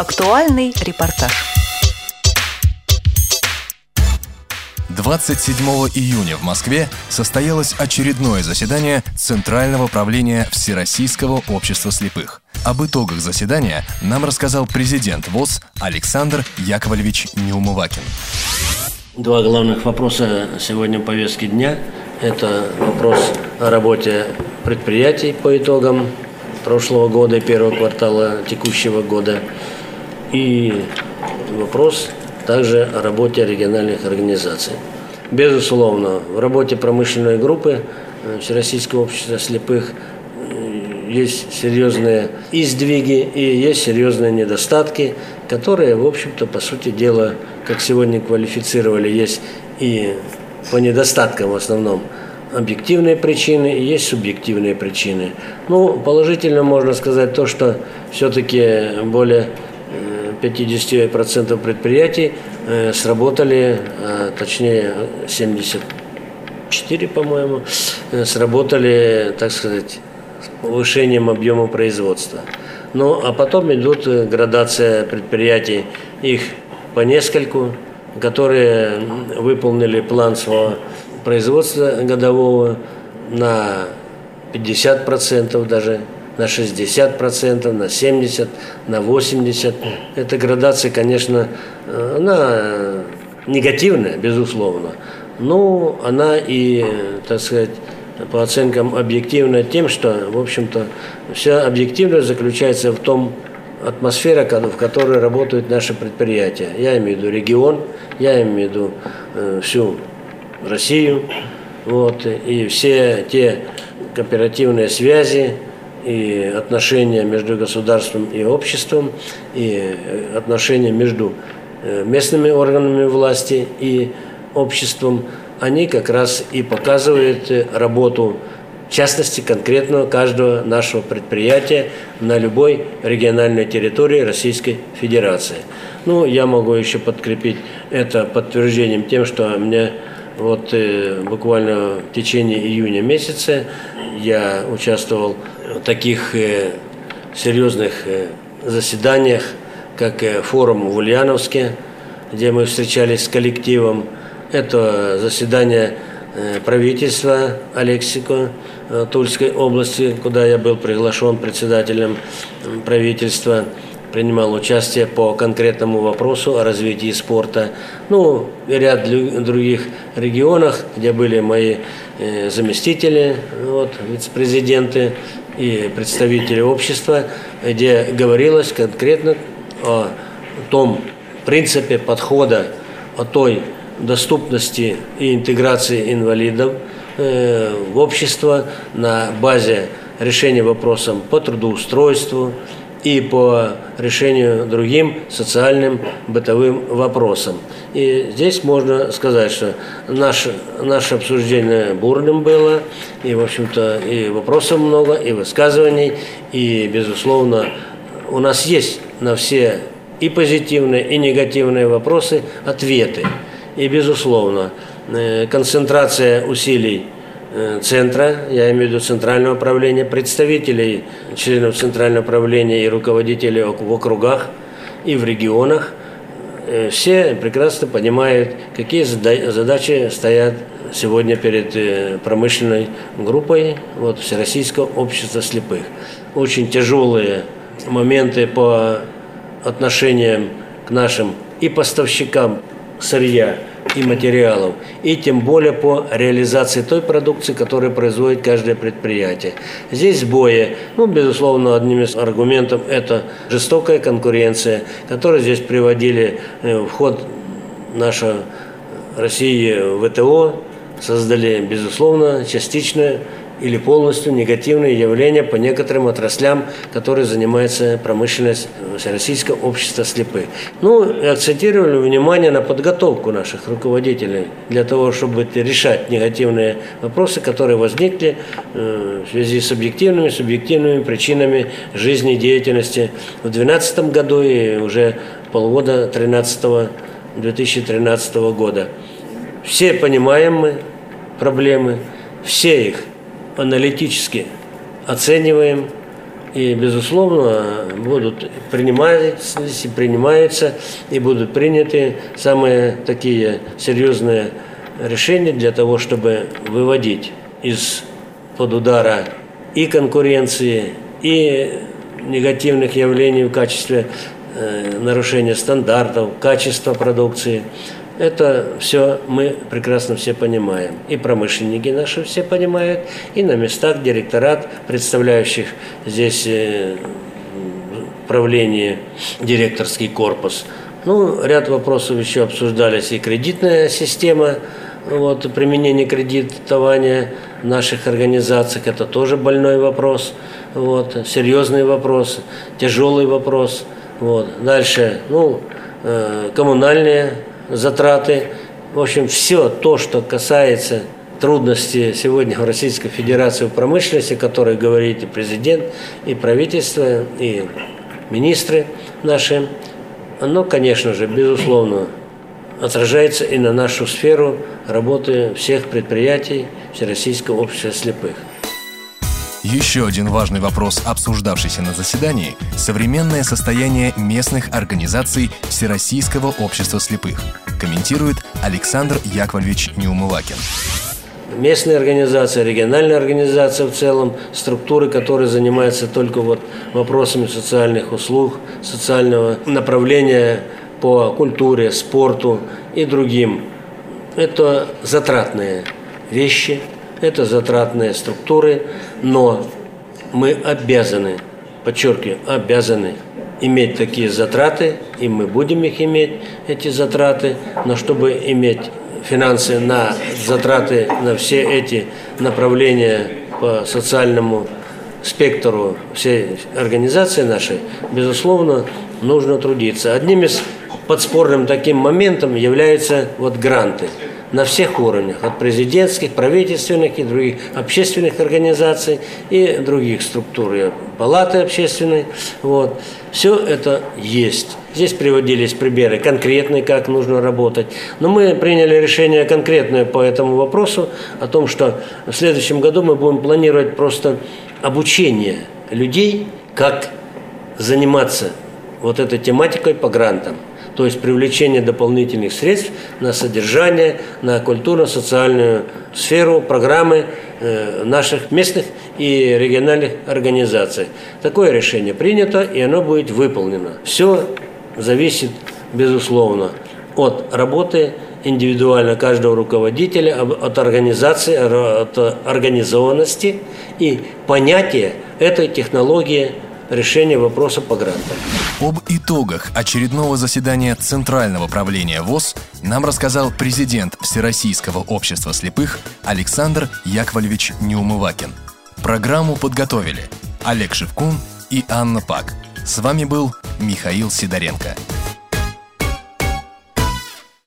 Актуальный репортаж. 27 июня в Москве состоялось очередное заседание Центрального правления Всероссийского общества слепых. Об итогах заседания нам рассказал президент ВОЗ Александр Яковлевич Неумывакин. Два главных вопроса сегодня в повестке дня. Это вопрос о работе предприятий по итогам прошлого года и первого квартала текущего года. И вопрос также о работе региональных организаций. Безусловно, в работе промышленной группы э, Всероссийского общества слепых э, есть серьезные издвиги и есть серьезные недостатки, которые, в общем-то, по сути дела, как сегодня квалифицировали, есть и по недостаткам в основном объективные причины и есть субъективные причины. Ну, положительно можно сказать то, что все-таки более 50% предприятий э, сработали, э, точнее 74, по-моему, э, сработали, так сказать, повышением объема производства. Ну, а потом идут градация предприятий, их по нескольку, которые выполнили план своего производства годового на 50% даже на 60%, на 70%, на 80%. Эта градация, конечно, э, она негативная, безусловно, но она и, так сказать, по оценкам объективна тем, что, в общем-то, вся объективность заключается в том, атмосфера, в которой работают наши предприятия. Я имею в виду регион, я имею в виду э, всю Россию, вот, и все те кооперативные связи, и отношения между государством и обществом, и э, отношения между э, местными органами власти и обществом, они как раз и показывают э, работу, в частности, конкретного каждого нашего предприятия на любой региональной территории Российской Федерации. Ну, я могу еще подкрепить это подтверждением тем, что мне вот буквально в течение июня месяца я участвовал таких э, серьезных э, заседаниях, как э, форум в Ульяновске, где мы встречались с коллективом. Это заседание правительства Алексико Тульской области, куда я был приглашен председателем правительства, принимал участие по конкретному вопросу о развитии спорта. Ну, и ряд других регионах, где были мои заместители, вот, вице-президенты и представители общества, где говорилось конкретно о том принципе подхода, о той доступности и интеграции инвалидов э, в общество на базе решения вопросов по трудоустройству, и по решению другим социальным бытовым вопросам. И здесь можно сказать, что наше, наше обсуждение бурным было, и, в общем-то, и вопросов много, и высказываний, и, безусловно, у нас есть на все и позитивные, и негативные вопросы ответы. И, безусловно, э, концентрация усилий центра, я имею в виду центрального управления, представителей членов центрального управления и руководителей в округах и в регионах. Э, все прекрасно понимают, какие задачи стоят сегодня перед э, промышленной группой вот, Всероссийского общества слепых. Очень тяжелые моменты по отношениям к нашим и поставщикам сырья, и материалов, и тем более по реализации той продукции, которую производит каждое предприятие. Здесь сбои, ну, безусловно, одним из аргументов это жестокая конкуренция, которую здесь приводили э, в ход наша Россия в ВТО, создали, безусловно, частичную или полностью негативные явления по некоторым отраслям, которые занимается промышленность Всероссийского общества слепых. Ну, акцентировали внимание на подготовку наших руководителей для того, чтобы решать негативные вопросы, которые возникли э, в связи с объективными, субъективными причинами жизни и деятельности в 2012 году и уже полгода 13 2013 года. Все понимаем мы проблемы, все их аналитически оцениваем, И, безусловно, будут принимались и принимаются, и будут приняты самые такие серьезные решения для того, чтобы выводить из-под удара и конкуренции, и негативных явлений в качестве э, нарушения стандартов, качества продукции – это все мы прекрасно все понимаем. И промышленники наши все понимают, и на местах директорат, представляющих здесь э, правление, директорский корпус. Ну, ряд вопросов еще обсуждались, и кредитная система, вот, применение кредитования в наших организациях, это тоже больной вопрос, вот, серьезный вопрос, тяжелый вопрос. Вот. Дальше, ну, э, коммунальные затраты. В общем, все то, что касается трудностей сегодня в Российской Федерации в промышленности, о которой говорит и президент, и правительство, и министры наши, оно, конечно же, безусловно, отражается и на нашу сферу работы всех предприятий Всероссийского общества слепых. Еще один важный вопрос, обсуждавшийся на заседании – современное состояние местных организаций Всероссийского общества слепых, комментирует Александр Яковлевич Неумывакин. Местные организации, региональные организации в целом, структуры, которые занимаются только вот вопросами социальных услуг, социального направления по культуре, спорту и другим. Это затратные вещи – это затратные структуры, но мы обязаны, подчеркиваю, обязаны иметь такие затраты, и мы будем их иметь, эти затраты, но чтобы иметь финансы на затраты на все эти направления по социальному спектру всей организации нашей, безусловно, нужно трудиться. Одним из подспорным таким моментом являются вот гранты – на всех уровнях, от президентских, правительственных и других общественных организаций и других структур, и палаты общественной. Вот. Все это есть. Здесь приводились примеры конкретные, как нужно работать. Но мы приняли решение конкретное по этому вопросу, о том, что в следующем году мы будем планировать просто обучение людей, как заниматься вот этой тематикой по грантам то есть привлечение дополнительных средств на содержание, на культурно-социальную сферу, программы э, наших местных и региональных организаций. Такое решение принято, и оно будет выполнено. Все зависит, безусловно, от работы индивидуально каждого руководителя, от организации, от организованности и понятия этой технологии решения вопроса по грантам. Об итогах очередного заседания Центрального правления ВОЗ нам рассказал президент Всероссийского общества слепых Александр Яковлевич Неумывакин. Программу подготовили Олег Шевкун и Анна Пак. С вами был Михаил Сидоренко.